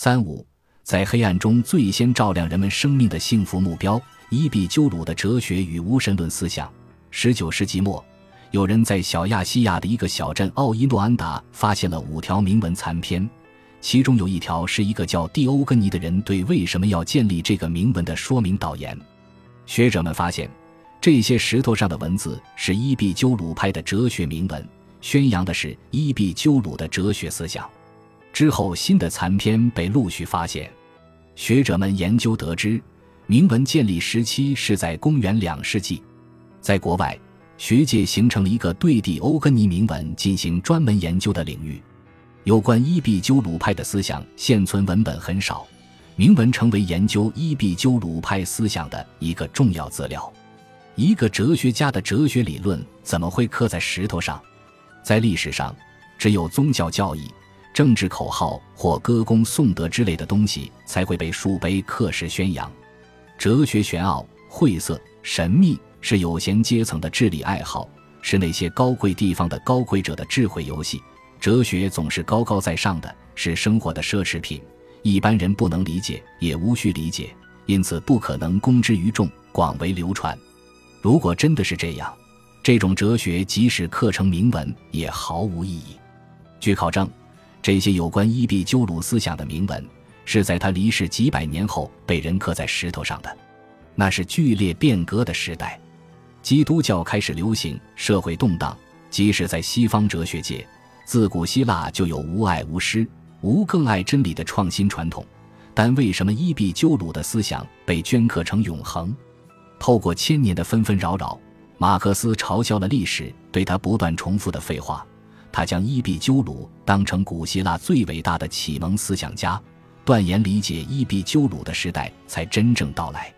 三五，在黑暗中最先照亮人们生命的幸福目标——伊壁鸠鲁的哲学与无神论思想。十九世纪末，有人在小亚细亚的一个小镇奥伊诺安达发现了五条铭文残篇，其中有一条是一个叫蒂欧根尼的人对为什么要建立这个铭文的说明导言。学者们发现，这些石头上的文字是伊壁鸠鲁派的哲学铭文，宣扬的是伊壁鸠鲁的哲学思想。之后，新的残篇被陆续发现。学者们研究得知，铭文建立时期是在公元两世纪。在国外，学界形成了一个对蒂欧根尼铭文进行专门研究的领域。有关伊壁鸠鲁派的思想，现存文本很少，铭文成为研究伊壁鸠鲁派思想的一个重要资料。一个哲学家的哲学理论怎么会刻在石头上？在历史上，只有宗教教义。政治口号或歌功颂德之类的东西才会被树碑刻石宣扬。哲学玄奥、晦涩、神秘是有闲阶层的智力爱好，是那些高贵地方的高贵者的智慧游戏。哲学总是高高在上的，是生活的奢侈品，一般人不能理解，也无需理解，因此不可能公之于众，广为流传。如果真的是这样，这种哲学即使刻成铭文也毫无意义。据考证。这些有关伊壁鸠鲁思想的铭文，是在他离世几百年后被人刻在石头上的。那是剧烈变革的时代，基督教开始流行，社会动荡。即使在西方哲学界，自古希腊就有无爱无师、无更爱真理的创新传统。但为什么伊壁鸠鲁的思想被镌刻成永恒？透过千年的纷纷扰扰，马克思嘲笑了历史对他不断重复的废话。他将伊壁鸠鲁当成古希腊最伟大的启蒙思想家，断言理解伊壁鸠鲁的时代才真正到来。